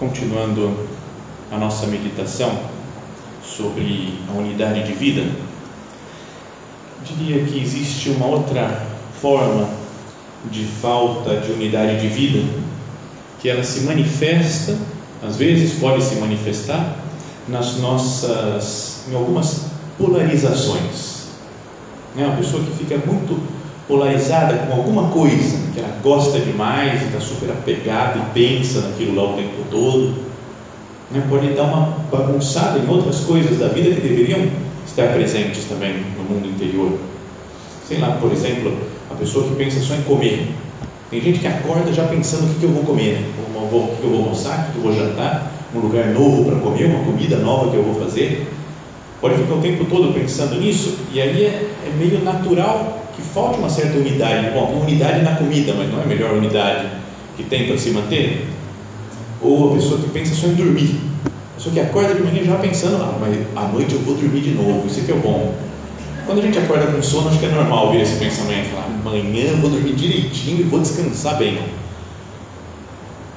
Continuando a nossa meditação sobre a unidade de vida, diria que existe uma outra forma de falta de unidade de vida, que ela se manifesta, às vezes pode se manifestar nas nossas, em algumas polarizações. É uma pessoa que fica muito polarizada com alguma coisa, que ela gosta demais e está super apegada e pensa naquilo lá o tempo todo, né? pode dar uma bagunçada em outras coisas da vida que deveriam estar presentes também no mundo interior. Sei lá, por exemplo, a pessoa que pensa só em comer. Tem gente que acorda já pensando o que, que eu vou comer, né? o que eu vou almoçar, o que eu vou jantar, um lugar novo para comer, uma comida nova que eu vou fazer. Pode ficar o tempo todo pensando nisso, e aí é, é meio natural que falte uma certa unidade. Bom, unidade na comida, mas não é a melhor unidade que tem para se manter? Ou a pessoa que pensa só em dormir. A pessoa que acorda de manhã já pensando, ah, mas à noite eu vou dormir de novo, isso aqui é bom. Quando a gente acorda com sono, acho que é normal vir esse pensamento, falar, amanhã eu vou dormir direitinho e vou descansar bem.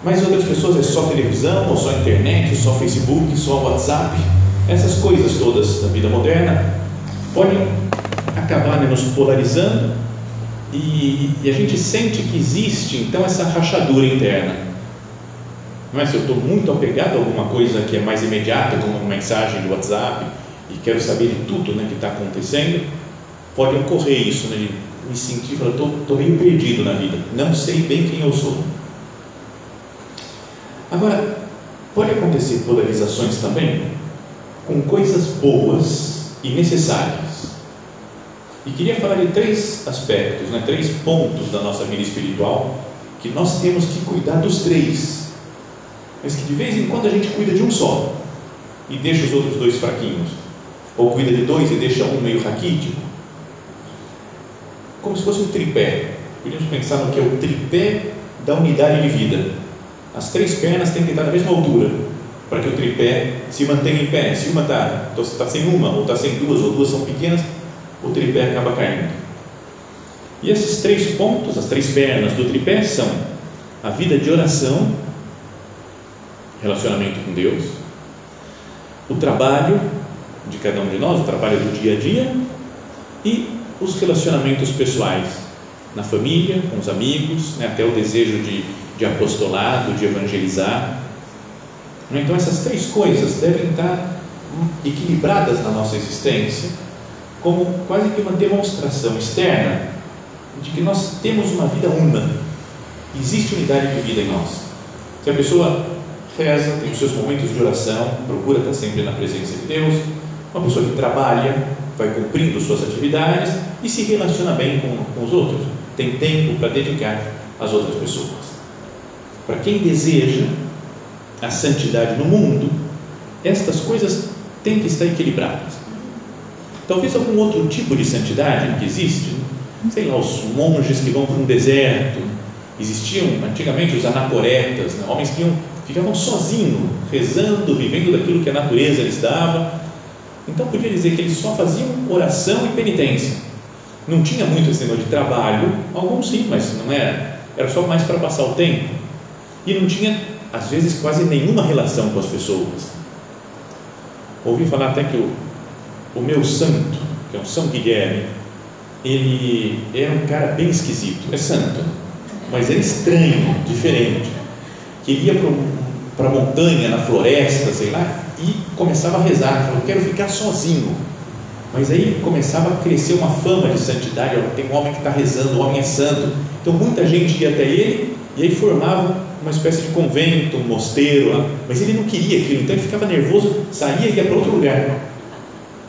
Mas outras pessoas é só televisão, ou só internet, só Facebook, só WhatsApp, essas coisas todas da vida moderna podem acabar nos polarizando e, e, a gente sente que existe então essa rachadura interna. Não é? Se eu estou muito apegado a alguma coisa que é mais imediata, como uma mensagem do WhatsApp, e quero saber de tudo né, que está acontecendo, pode ocorrer isso, né, de me sentir, falar, estou meio perdido na vida, não sei bem quem eu sou. Agora, pode acontecer polarizações também com coisas boas e necessárias e queria falar de três aspectos, né, três pontos da nossa vida espiritual que nós temos que cuidar dos três, mas que de vez em quando a gente cuida de um só e deixa os outros dois fraquinhos, ou cuida de dois e deixa um meio raquítico, como se fosse um tripé. Podíamos pensar no que é o tripé da unidade de vida. As três pernas têm que estar na mesma altura para que o tripé se mantenha em pé. Se uma está tá sem uma, ou está sem duas, ou duas são pequenas, o tripé acaba caindo. E esses três pontos, as três pernas do tripé são a vida de oração, relacionamento com Deus, o trabalho de cada um de nós, o trabalho do dia a dia e os relacionamentos pessoais, na família, com os amigos, né, até o desejo de, de apostolado, de evangelizar. Então, essas três coisas devem estar equilibradas na nossa existência como quase que uma demonstração externa de que nós temos uma vida una. Existe unidade de vida em nós. Se a pessoa reza, tem os seus momentos de oração, procura estar sempre na presença de Deus, uma pessoa que trabalha, vai cumprindo suas atividades e se relaciona bem com, com os outros, tem tempo para dedicar às outras pessoas. Para quem deseja a santidade no mundo, estas coisas têm que estar equilibradas. Talvez algum outro tipo de santidade que existe, sei lá, os monges que vão para um deserto. Existiam antigamente os anacoretas, né? homens que iam, ficavam sozinhos, rezando, vivendo daquilo que a natureza lhes dava. Então podia dizer que eles só faziam oração e penitência. Não tinha muito esse negócio de trabalho, alguns sim, mas não era, era só mais para passar o tempo. E não tinha, às vezes, quase nenhuma relação com as pessoas. Ouvi falar até que o o meu santo, que é um São Guilherme, ele era um cara bem esquisito, é santo, mas era estranho, diferente. Que ele ia para a montanha, na floresta, sei lá, e começava a rezar, falou, quero ficar sozinho. Mas aí começava a crescer uma fama de santidade, tem um homem que está rezando, o homem é santo. Então muita gente ia até ele e aí formava uma espécie de convento, um mosteiro lá, mas ele não queria aquilo, então ele ficava nervoso, saía e ia para outro lugar.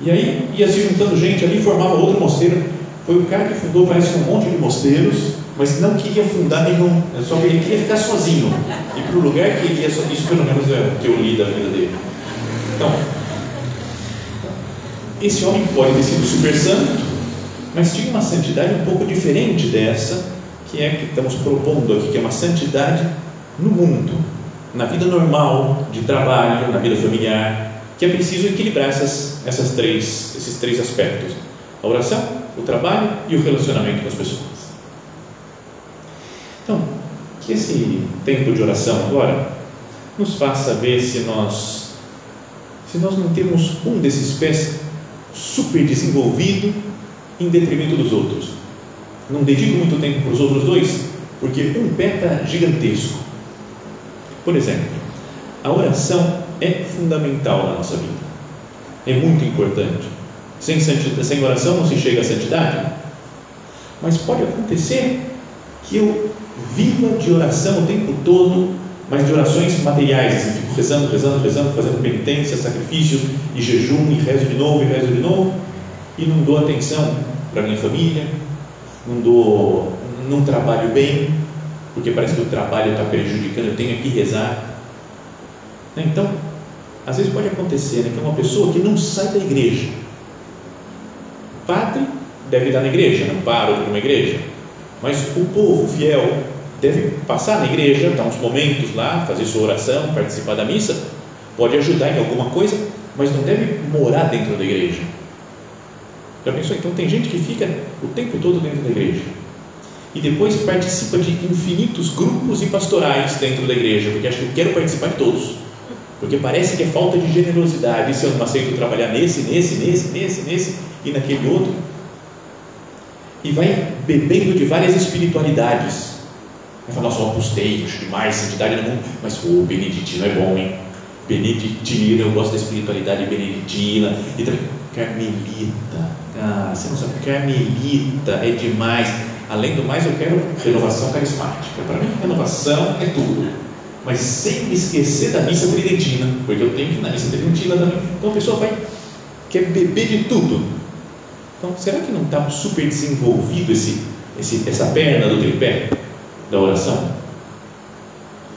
E aí ia se juntando gente ali, formava outro mosteiro. Foi o cara que fundou, parece, um monte de mosteiros, mas não queria fundar nenhum, só que ele queria ficar sozinho. E para o lugar que ele ia, isso pelo menos é o que eu li da vida dele. Então, esse homem pode ter sido super santo, mas tinha uma santidade um pouco diferente dessa, que é que estamos propondo aqui, que é uma santidade no mundo, na vida normal, de trabalho, na vida familiar, que é preciso equilibrar essas, essas três, esses três aspectos: a oração, o trabalho e o relacionamento com as pessoas. Então, que esse tempo de oração agora nos faça ver se nós se nós não temos um desses pés super desenvolvido em detrimento dos outros. Não dedico muito tempo para os outros dois, porque um pé está gigantesco. Por exemplo, a oração é fundamental na nossa vida. É muito importante. Sem, sem oração não se chega à santidade. Mas pode acontecer que eu viva de oração o tempo todo, mas de orações materiais, assim, fico rezando, rezando, rezando, fazendo penitência, sacrifícios e jejum, e rezo de novo, e rezo de novo, e não dou atenção para minha família, não dou, não trabalho bem, porque parece que o trabalho está prejudicando, eu tenho que rezar. Então, às vezes pode acontecer né, que uma pessoa que não sai da igreja. O padre deve estar na igreja, não para de uma igreja. Mas o povo fiel deve passar na igreja, dar uns momentos lá, fazer sua oração, participar da missa, pode ajudar em alguma coisa, mas não deve morar dentro da igreja. Já pensou? Então tem gente que fica o tempo todo dentro da igreja e depois participa de infinitos grupos e pastorais dentro da igreja, porque acha que eu quero participar de todos. Porque parece que é falta de generosidade se eu não aceito trabalhar nesse, nesse, nesse, nesse, nesse e naquele outro. E vai bebendo de várias espiritualidades. Vai falar, eu apostei, acho demais santidade no mundo, mas o beneditino é bom, hein? Beneditino, eu gosto da espiritualidade beneditina. E também, carmelita, cara, você não sabe, carmelita é demais. Além do mais, eu quero renovação carismática. Para mim, renovação é tudo mas sem esquecer da missa tridentina, porque eu tenho que ir na missa tridentina também. Então a pessoa vai, quer beber de tudo. Então, será que não está super desenvolvido esse, esse, essa perna do tripé da oração?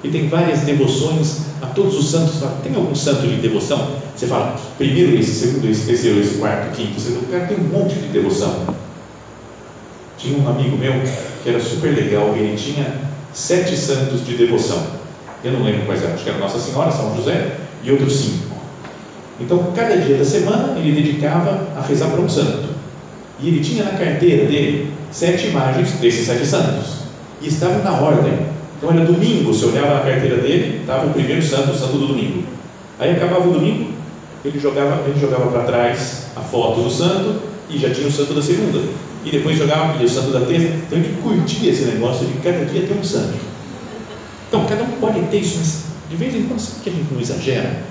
E tem várias devoções a todos os santos. Tem algum santo de devoção? Você fala, primeiro esse, segundo esse, terceiro esse, quarto, quinto, segundo. Cara tem um monte de devoção. Tinha um amigo meu que era super legal, ele tinha sete santos de devoção eu não lembro quais eram, acho que era Nossa Senhora, São José e outros cinco. Então, cada dia da semana ele dedicava a rezar para um santo. E ele tinha na carteira dele sete imagens desses sete santos. E estavam na ordem. Então, era domingo, você olhava na carteira dele, estava o primeiro santo, o santo do domingo. Aí acabava o domingo, ele jogava, ele jogava para trás a foto do santo e já tinha o santo da segunda. E depois jogava o santo da terça. Então, ele curtia esse negócio de cada dia ter um santo. Então, cada um pode ter isso, mas de vez em quando, sabe que a gente não exagera?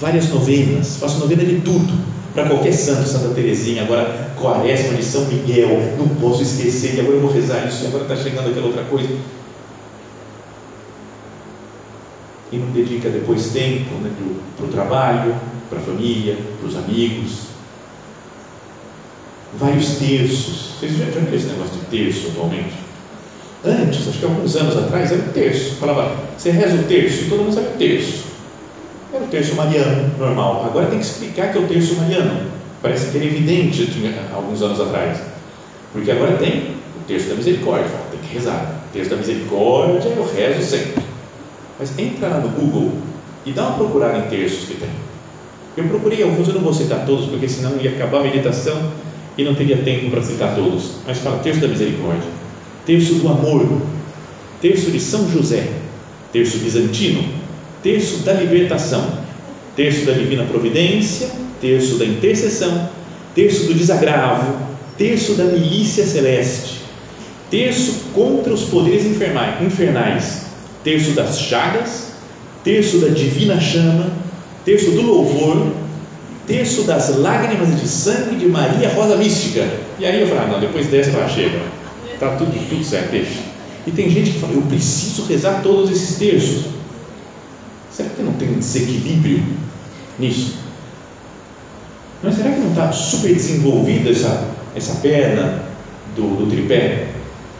Várias novenas, faço novena de tudo, para qualquer santo, Santa Teresinha, agora Quaresma de São Miguel, não posso esquecer, e agora eu vou rezar isso, agora está chegando aquela outra coisa. E não dedica depois tempo né, para o trabalho, para a família, para os amigos. Vários terços. Vocês já viram esse negócio de terço atualmente? Antes, acho que alguns anos atrás, era o terço. Falava, você reza o terço, e todo mundo sabe o terço. Era o terço mariano, normal. Agora tem que explicar que é o terço mariano. Parece que era evidente alguns anos atrás. Porque agora tem o terço da misericórdia. Tem que rezar. O terço da misericórdia eu rezo sempre. Mas entra lá no Google e dá uma procurada em terços que tem. Eu procurei alguns, eu não vou citar todos, porque senão ia acabar a meditação e não teria tempo para citar todos. Mas fala, terço da misericórdia terço do amor, terço de São José, terço bizantino, terço da libertação, terço da divina providência, terço da intercessão, terço do desagravo, terço da milícia celeste, terço contra os poderes infernais, terço das chagas, terço da divina chama, terço do louvor, terço das lágrimas de sangue de Maria Rosa Mística. E aí eu falo, ah, não, depois dessa vai chega, está tudo, tudo certo, deixa. E tem gente que fala, eu preciso rezar todos esses terços. Será que não tem desequilíbrio nisso? Mas será que não está super desenvolvida essa, essa perna do, do tripé?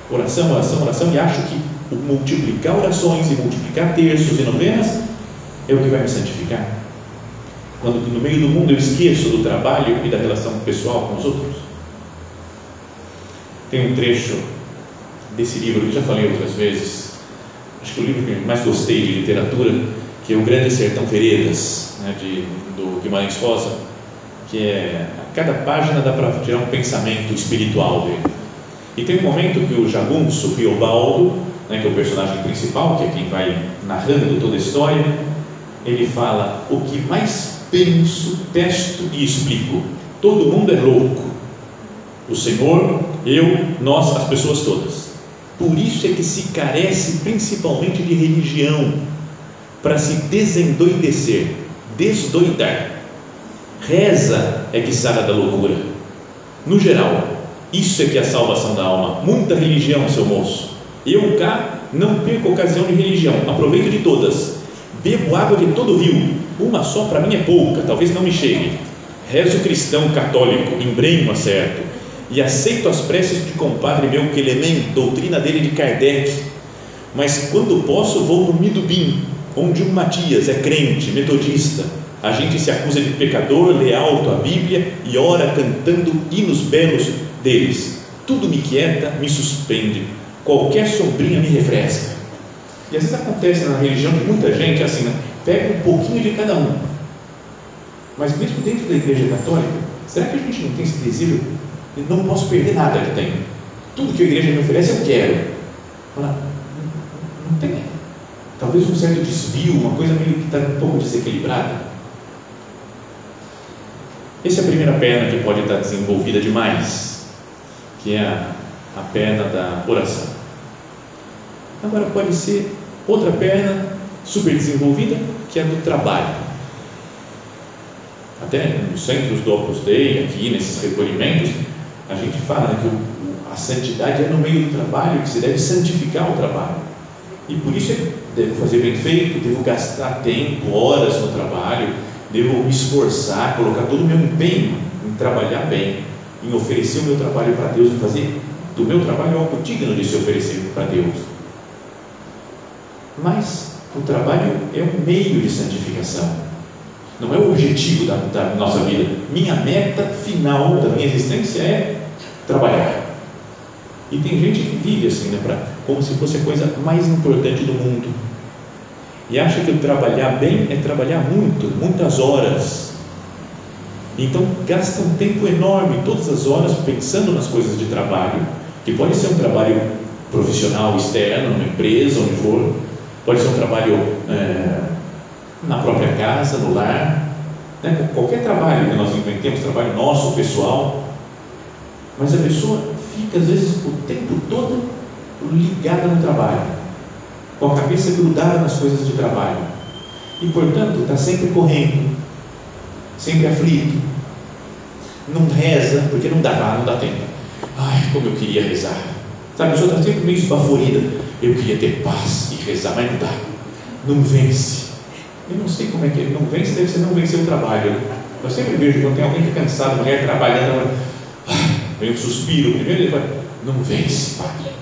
Oração, oração, oração, e acho que multiplicar orações e multiplicar terços e novenas é o que vai me santificar. Quando no meio do mundo eu esqueço do trabalho e da relação pessoal com os outros. Tem um trecho desse livro que já falei outras vezes, acho que o livro que mais gostei de literatura, que é O Grande Sertão Veredas, né, de, do Guimarães Rosa, que é, a cada página dá para tirar um pensamento espiritual dele. E tem um momento que o jagunço Riobaldo, né, que é o personagem principal, que é quem vai narrando toda a história, ele fala: O que mais penso, testo e explico, todo mundo é louco. O Senhor, eu, nós, as pessoas todas. Por isso é que se carece principalmente de religião, para se desendoidecer, desdoidar. Reza é que sara da loucura. No geral, isso é que é a salvação da alma. Muita religião, seu moço. Eu cá não perco ocasião de religião, aproveito de todas. Bebo água de todo rio. Uma só para mim é pouca, talvez não me chegue. Rezo cristão católico, embrenho acerto e aceito as preces de compadre meu Quelemem, doutrina dele de Kardec. Mas quando posso, vou no Midubim, onde um Matias é crente, metodista. A gente se acusa de pecador, lê alto a Bíblia e ora cantando hinos belos deles. Tudo me quieta, me suspende. Qualquer sombrinha me refresca. E às vezes acontece na religião de muita gente assim, né? pega um pouquinho de cada um. Mas mesmo dentro da igreja católica, será que a gente não tem esse desejo eu não posso perder nada que tenho. Tudo que a igreja me oferece eu quero. Não, não tem. Talvez um certo desvio, uma coisa meio que está um pouco desequilibrada. Essa é a primeira perna que pode estar desenvolvida demais, que é a, a perna da oração. Agora pode ser outra perna super desenvolvida, que é a do trabalho até nos centros do Opus Dei, aqui nesses recolhimentos, a gente fala que o, a santidade é no meio do trabalho, que se deve santificar o trabalho. E por isso eu devo fazer bem feito, devo gastar tempo, horas no trabalho, devo me esforçar, colocar todo o meu empenho em trabalhar bem, em oferecer o meu trabalho para Deus, em fazer do meu trabalho algo digno de se oferecer para Deus. Mas o trabalho é um meio de santificação não é o objetivo da, da nossa vida. Minha meta final da minha existência é trabalhar. E tem gente que vive assim, né, pra, como se fosse a coisa mais importante do mundo. E acha que o trabalhar bem é trabalhar muito, muitas horas. Então gasta um tempo enorme, todas as horas, pensando nas coisas de trabalho, que pode ser um trabalho profissional externo, numa empresa, onde for, pode ser um trabalho é, na própria casa, no lar, né? qualquer trabalho que nós inventemos, trabalho nosso, pessoal, mas a pessoa fica às vezes o tempo todo ligada no trabalho, com a cabeça grudada nas coisas de trabalho, e portanto está sempre correndo, sempre aflito, não reza, porque não dá, não dá tempo. Ai, como eu queria rezar. Sabe, a pessoa está sempre meio esbaforida. Eu queria ter paz e rezar, mas não dá. Não vence. Eu não sei como é que ele não vence, deve ser não vencer o trabalho. Né? Eu sempre vejo quando tem alguém que é cansado, mulher trabalhando, um suspiro primeiro, ele fala, não vence, padre.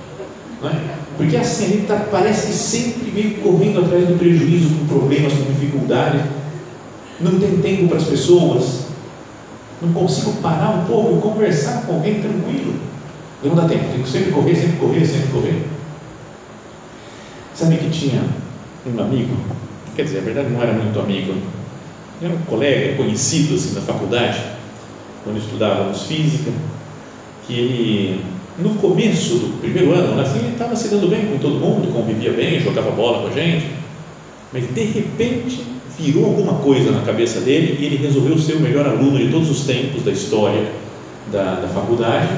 Não é? Porque assim, a gente tá, parece sempre meio correndo atrás do prejuízo, com problemas, com dificuldades. Não tem tempo para as pessoas. Não consigo parar um pouco e conversar com alguém tranquilo. Não dá tempo, tenho que sempre correr, sempre correr, sempre correr. Sabe que tinha um amigo quer dizer, a verdade não era muito amigo, era um colega conhecido assim na faculdade, quando estudávamos física, que ele, no começo do primeiro ano, né, assim, ele estava se dando bem com todo mundo, convivia bem, jogava bola com a gente, mas de repente virou alguma coisa na cabeça dele e ele resolveu ser o melhor aluno de todos os tempos da história da, da faculdade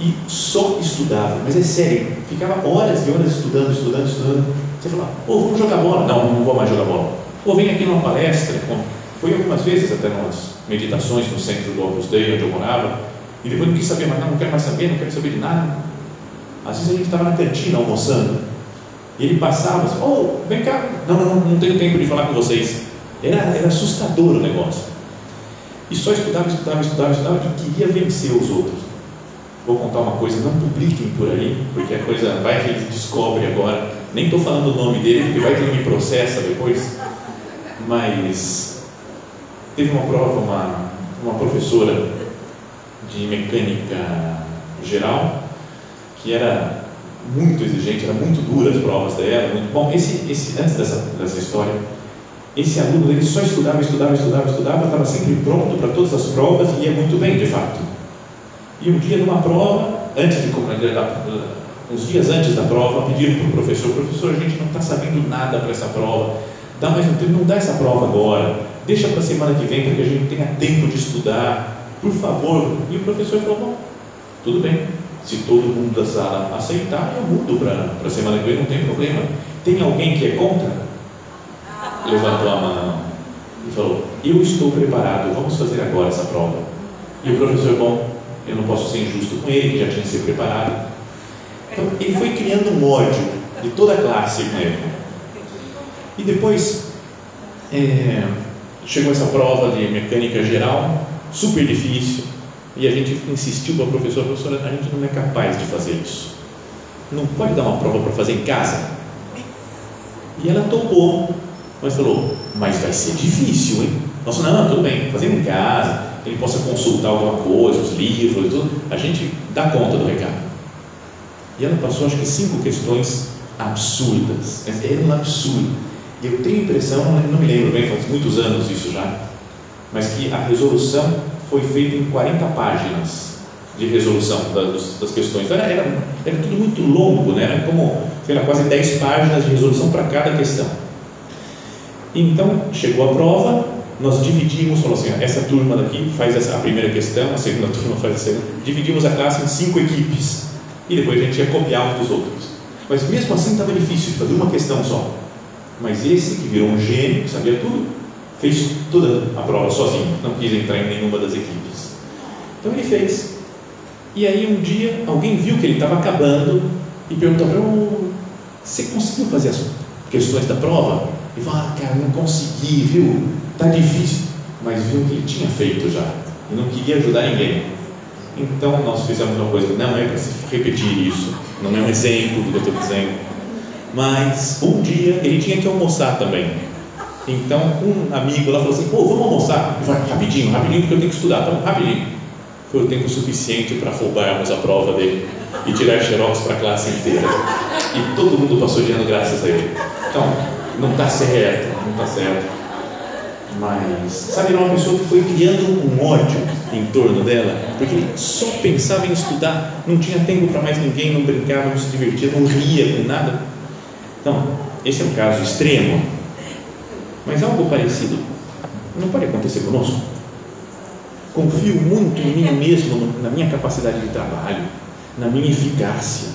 e só estudava, mas é sério, ficava horas e horas estudando, estudando, estudando. Você falava, ô, vamos jogar bola. Não, não vou mais jogar bola. Ou vem aqui numa palestra, foi algumas vezes até umas meditações no centro do Opus Dei, onde eu morava, e depois não quis saber mais, não, não quero mais saber, não quero saber de nada. Às vezes a gente estava na cantina almoçando, e ele passava assim, oh, vem cá, não, não, não, não tenho tempo de falar com vocês. Era, era assustador o negócio. E só estudava, estudava, estudava, estudava e queria vencer os outros. Vou contar uma coisa, não publiquem por aí, porque a coisa vai que ele descobre agora. Nem estou falando o nome dele, porque vai que ele me processa depois. Mas teve uma prova, uma, uma professora de mecânica geral, que era muito exigente, era muito dura as provas dela, muito bom. Esse, esse, antes dessa, dessa história, esse aluno dele só estudava, estudava, estudava, estudava, estava sempre pronto para todas as provas e ia muito bem, de fato. E um dia, numa prova, antes de uns dias antes da prova, pediram para o professor: professor, a gente não está sabendo nada para essa prova, dá mais um tempo, não dá essa prova agora, deixa para a semana que vem para que a gente tenha tempo de estudar, por favor. E o professor falou: bom, tudo bem, se todo mundo da sala aceitar, eu mudo para a semana que vem, não tem problema. Tem alguém que é contra? Levantou a mão e falou: Eu estou preparado, vamos fazer agora essa prova. E o professor, bom, eu não posso ser injusto com ele, que já tinha se preparado. Então, ele foi criando um ódio de toda a classe com ele. E depois, é, chegou essa prova de mecânica geral, super difícil, e a gente insistiu para a professora, professora, a gente não é capaz de fazer isso. Não pode dar uma prova para fazer em casa? E ela topou, mas falou, mas vai ser difícil, hein? Nossa, não, tudo bem, fazendo em casa, ele possa consultar alguma coisa, os livros tudo, a gente dá conta do recado. E ela passou, acho que, cinco questões absurdas, era um absurdo. E eu tenho a impressão, não me lembro bem, faz muitos anos isso já, mas que a resolução foi feita em 40 páginas de resolução das, das questões. Então, era, era, era, tudo muito longo, né? era como, sei lá, quase 10 páginas de resolução para cada questão. Então, chegou a prova, nós dividimos, falou assim, essa turma daqui faz essa, a primeira questão, a segunda turma faz a segunda, dividimos a classe em cinco equipes e depois a gente ia copiar uns dos outros. Mas mesmo assim estava difícil de fazer uma questão só. Mas esse que virou um gênio, que sabia tudo, fez toda a prova sozinho, não quis entrar em nenhuma das equipes. Então ele fez. E aí um dia alguém viu que ele estava acabando e perguntou para ele: Você conseguiu fazer as questões da prova? E falou: Ah, cara, não consegui, viu? Tá difícil. Mas viu que ele tinha feito já e não queria ajudar ninguém. Então nós fizemos uma coisa, não é para se repetir isso, não é um exemplo do que eu estou dizendo, mas um dia ele tinha que almoçar também. Então um amigo lá falou assim: pô, vamos almoçar? Eu falei, rapidinho, rapidinho, porque eu tenho que estudar, então rapidinho. Foi o tempo suficiente para roubarmos a prova dele e tirar xerox para a classe inteira. E todo mundo passou de graças a ele. Então, não está certo, não está certo mas, sabe, uma pessoa que foi criando um ódio em torno dela, porque ele só pensava em estudar, não tinha tempo para mais ninguém, não brincava, não se divertia, não ria com nada. Então, esse é um caso extremo, mas algo parecido não pode acontecer conosco. Confio muito em mim mesmo, na minha capacidade de trabalho, na minha eficácia.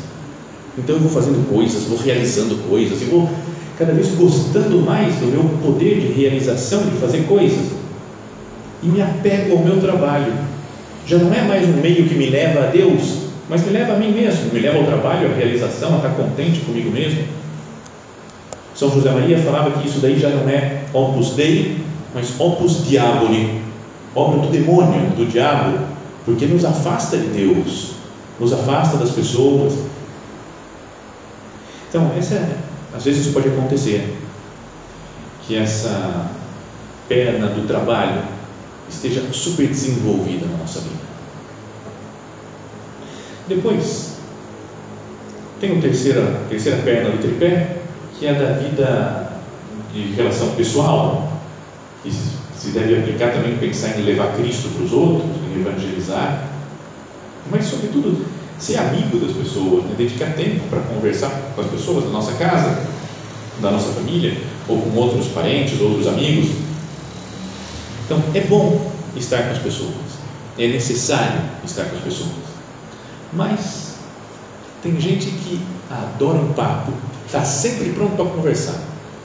Então eu vou fazendo coisas, vou realizando coisas, e vou cada vez gostando mais do meu poder de realização, de fazer coisas, e me apego ao meu trabalho. Já não é mais um meio que me leva a Deus, mas me leva a mim mesmo, me leva ao trabalho, à realização, a estar contente comigo mesmo. São José Maria falava que isso daí já não é opus dei, mas opus diaboli, obra do demônio, do diabo, porque nos afasta de Deus, nos afasta das pessoas. Então, essa é às vezes pode acontecer que essa perna do trabalho esteja super desenvolvida na nossa vida. Depois, tem a terceira, terceira perna do tripé, que é da vida de relação pessoal, que se deve aplicar também pensar em levar Cristo para os outros, em evangelizar, mas sobretudo ser amigo das pessoas, né? dedicar tempo para conversar com as pessoas da nossa casa, da nossa família, ou com outros parentes, outros amigos. Então, é bom estar com as pessoas, é necessário estar com as pessoas. Mas tem gente que adora um papo, está sempre pronto para conversar,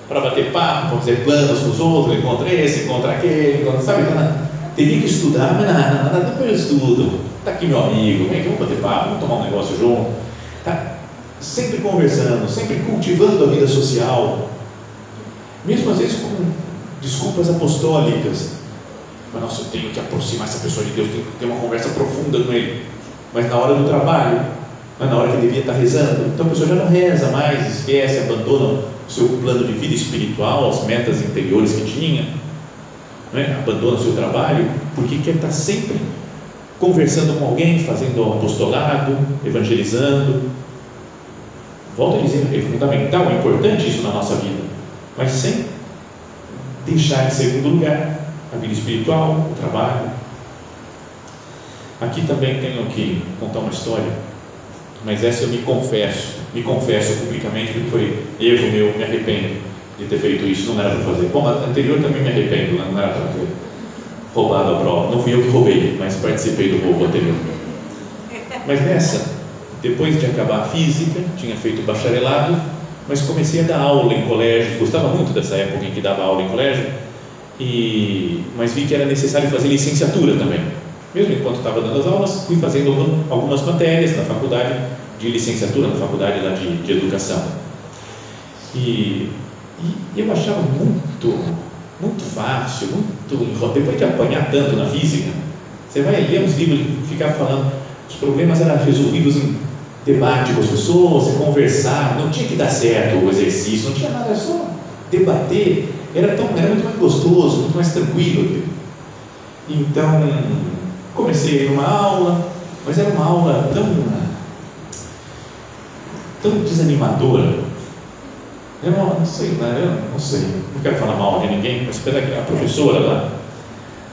para bater papo, para fazer planos com os outros, encontra esse, encontra aquele, encontra, sabe? Tá teria que estudar, mas nada, nada, depois eu estudo. Está aqui meu amigo, vem aqui, vamos bater papo, vamos tomar um negócio junto. Está sempre conversando, sempre cultivando a vida social, mesmo às vezes com desculpas apostólicas. Mas nossa, eu tenho que aproximar essa pessoa de Deus, tenho que ter uma conversa profunda com ele. Mas na hora do trabalho, na hora que devia estar rezando, então a pessoa já não reza mais, esquece, abandona o seu plano de vida espiritual, as metas interiores que tinha, né? abandona o seu trabalho, porque quer estar sempre conversando com alguém, fazendo apostolado, evangelizando. Volto a dizer, é fundamental, é importante isso na nossa vida, mas sem deixar em segundo lugar a vida espiritual, o trabalho. Aqui também tenho que contar uma história, mas essa eu me confesso, me confesso publicamente porque foi erro meu, me arrependo de ter feito isso, não era para fazer. Bom, a anterior também me arrependo, né? não era para ter roubado a prova. Não fui eu que roubei, mas participei do roubo anterior. Mas nessa, depois de acabar a física, tinha feito bacharelado, mas comecei a dar aula em colégio, gostava muito dessa época em que dava aula em colégio, e, mas vi que era necessário fazer licenciatura também. Mesmo enquanto estava dando as aulas, fui fazendo algumas matérias na faculdade de licenciatura, na faculdade lá de, de educação. E, e eu achava muito, muito fácil, muito depois de apanhar tanto na física, você vai ler uns livros e ficar falando, os problemas eram resolvidos em debate com as pessoas, você conversar, não tinha que dar certo o exercício, não tinha nada, era só debater, era, tão, era muito mais gostoso, muito mais tranquilo. Então, comecei numa aula, mas era uma aula tão, tão desanimadora. Eu não, não sei, né? eu não sei, não quero falar mal de ninguém, mas a professora lá,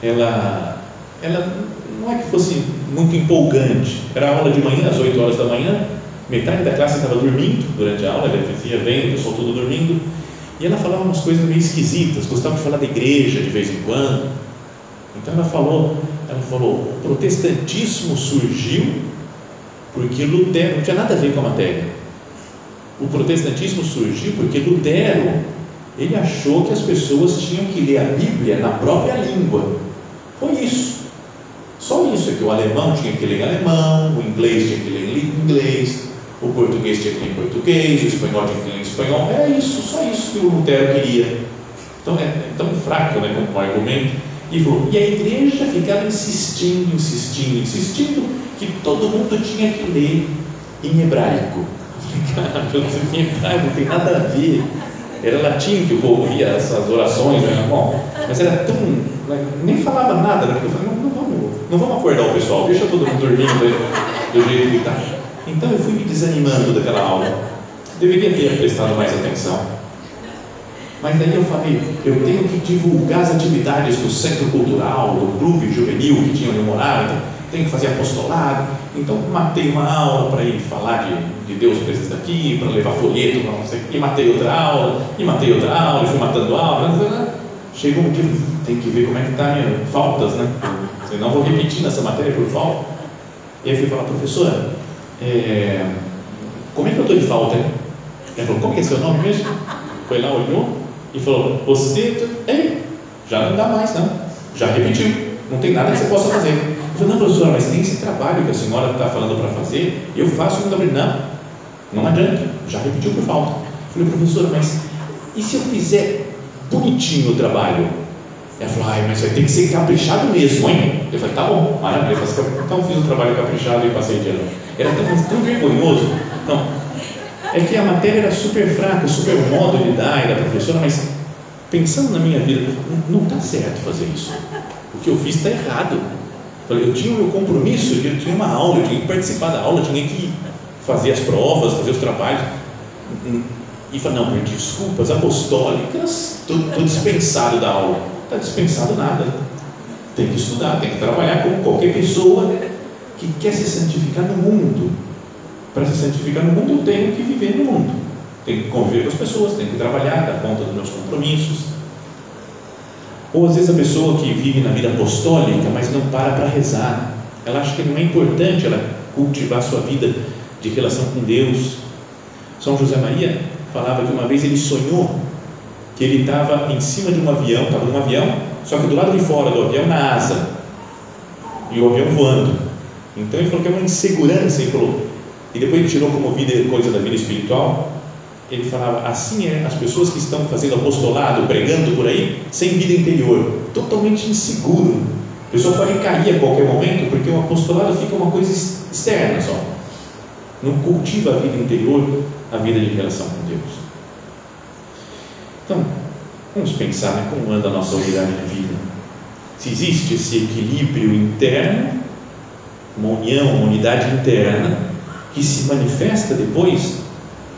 ela, ela não é que fosse muito empolgante. Era aula de manhã, às 8 horas da manhã, metade da classe estava dormindo durante a aula, ela dizia, vem, o pessoal tudo dormindo, e ela falava umas coisas meio esquisitas, gostava de falar da igreja de vez em quando. Então ela falou, ela falou, o protestantismo surgiu porque Lutero não tinha nada a ver com a matéria. O protestantismo surgiu porque Lutero ele achou que as pessoas tinham que ler a Bíblia na própria língua. Foi isso. Só isso é que o alemão tinha que ler em alemão, o inglês tinha que ler em inglês, o português tinha que ler em português, o espanhol tinha que ler em espanhol. Era isso, só isso que o Lutero queria. Então é, é tão fraco né, como um argumento. E falou, e a igreja ficava insistindo, insistindo, insistindo que todo mundo tinha que ler em hebraico. Eu falei, cara, em hebraico não tem nada a ver. Era latim que o povo via essas orações, né? Bom, mas era tão. Né? nem falava nada daquilo. Eu falei, não, não, vamos, não vamos acordar o pessoal, deixa todo mundo dormindo do jeito que está. Então eu fui me desanimando daquela aula. Deveria ter prestado mais atenção. Mas daí eu falei, eu tenho que divulgar as atividades do centro cultural, do clube juvenil que tinha onde eu morava, então tenho que fazer apostolado. Então matei uma aula para ir falar de, de Deus esses daqui, para levar folheto, e matei outra aula, e matei outra aula, e fui matando aula. Chegou um dia, tem que ver como é que está minhas faltas, né? Senão vou repetindo essa matéria por falta. E aí fui falar, professora, é, como é que eu estou de falta? Ela falou, como é que é seu nome mesmo? Foi lá, olhou e falou, você, ei, já não dá mais não, já repetiu, não tem nada que você possa fazer. Eu falei, não professora, mas tem esse trabalho que a senhora está falando para fazer, eu faço, não dá não, não adianta, já repetiu por falta. Eu falei, professora, mas e se eu fizer bonitinho o trabalho? Ela falou, ai, mas vai ter que ser caprichado mesmo, hein? Eu falei, tá bom, maravilha. Então fiz o trabalho caprichado e passei de ano. Era tão, tão vergonhoso. Não, é que a matéria era super fraca, super modo de dar da professora, mas pensando na minha vida, não está certo fazer isso. O que eu fiz está errado. Eu tinha o meu compromisso, eu tinha uma aula, eu tinha que participar da aula, eu tinha que fazer as provas, fazer os trabalhos. E falei, não, por desculpas apostólicas, estou dispensado da aula está dispensado nada. Tem que estudar, tem que trabalhar como qualquer pessoa que quer se santificar no mundo. Para se santificar no mundo, tenho que viver no mundo. Tenho que conviver com as pessoas, tenho que trabalhar, dar conta dos meus compromissos. Ou às vezes a pessoa que vive na vida apostólica, mas não para para rezar. Ela acha que não é importante ela cultivar sua vida de relação com Deus. São José Maria falava que uma vez ele sonhou que ele estava em cima de um avião, estava num avião, só que do lado de fora do avião, na asa, e o avião voando. Então ele falou que é uma insegurança, ele falou, e depois ele tirou como vida, coisa da vida espiritual, ele falava, assim é as pessoas que estão fazendo apostolado, pregando por aí, sem vida interior, totalmente inseguro. A pessoa pode cair a qualquer momento, porque o apostolado fica uma coisa externa só. Não cultiva a vida interior, a vida de relação com Deus. Então, vamos pensar né, como anda a nossa unidade de vida. Se existe esse equilíbrio interno, uma união, uma unidade interna, que se manifesta depois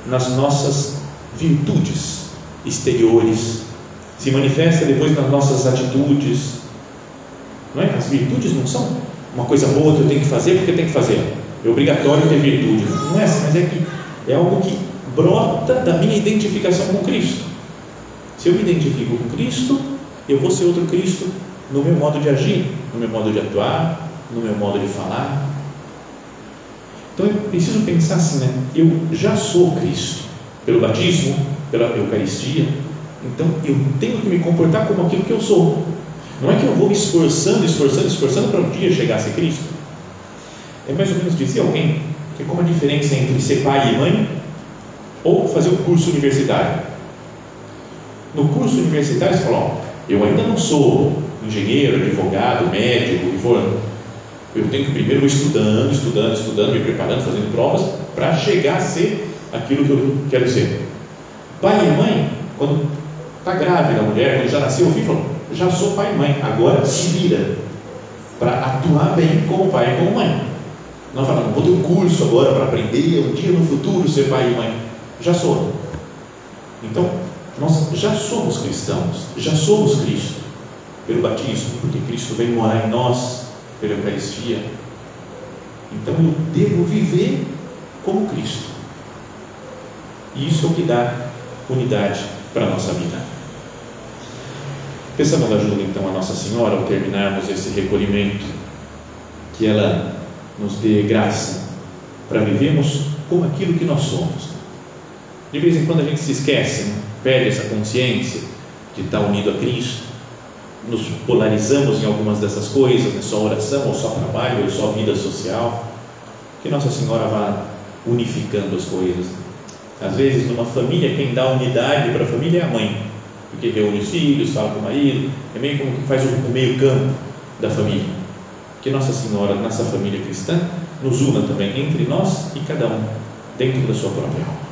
nas nossas virtudes exteriores, se manifesta depois nas nossas atitudes. Não é? As virtudes não são uma coisa boa que eu tenho que fazer porque eu tenho que fazer. É obrigatório ter virtude. Não é assim, mas é que é algo que brota da minha identificação com Cristo. Se eu me identifico com Cristo, eu vou ser outro Cristo no meu modo de agir, no meu modo de atuar, no meu modo de falar. Então eu preciso pensar assim, né? Eu já sou Cristo pelo batismo, pela Eucaristia, então eu tenho que me comportar como aquilo que eu sou. Não é que eu vou me esforçando, esforçando, esforçando para um dia chegar a ser Cristo. É mais ou menos dizia alguém que como a diferença entre ser pai e mãe ou fazer um curso universitário. No curso universitário, você fala: ó, eu ainda não sou engenheiro, advogado, médico, que for. Eu tenho que primeiro ir estudando, estudando, estudando, me preparando, fazendo provas para chegar a ser aquilo que eu quero ser. Pai e mãe, quando está grávida a mulher, quando já nasceu o filho, já sou pai e mãe, agora se vira para atuar bem como pai e como mãe. Não fala, não vou ter um curso agora para aprender um dia no futuro ser pai e mãe. Já sou. Então, nós já somos cristãos, já somos Cristo pelo batismo, porque Cristo vem morar em nós pela Eucaristia. Então eu devo viver como Cristo. E isso é o que dá unidade para a nossa vida. Pensamos na ajuda então a Nossa Senhora ao terminarmos esse recolhimento, que ela nos dê graça para vivermos como aquilo que nós somos. De vez em quando a gente se esquece, né? perde essa consciência de estar unido a Cristo, nos polarizamos em algumas dessas coisas, né? só oração, ou só trabalho, ou só vida social, que Nossa Senhora vá unificando as coisas. Às vezes, numa família, quem dá unidade para a família é a mãe, porque reúne os filhos, fala com o marido, é meio como que faz o meio-campo da família. Que Nossa Senhora, nessa família cristã, nos una também entre nós e cada um, dentro da sua própria alma.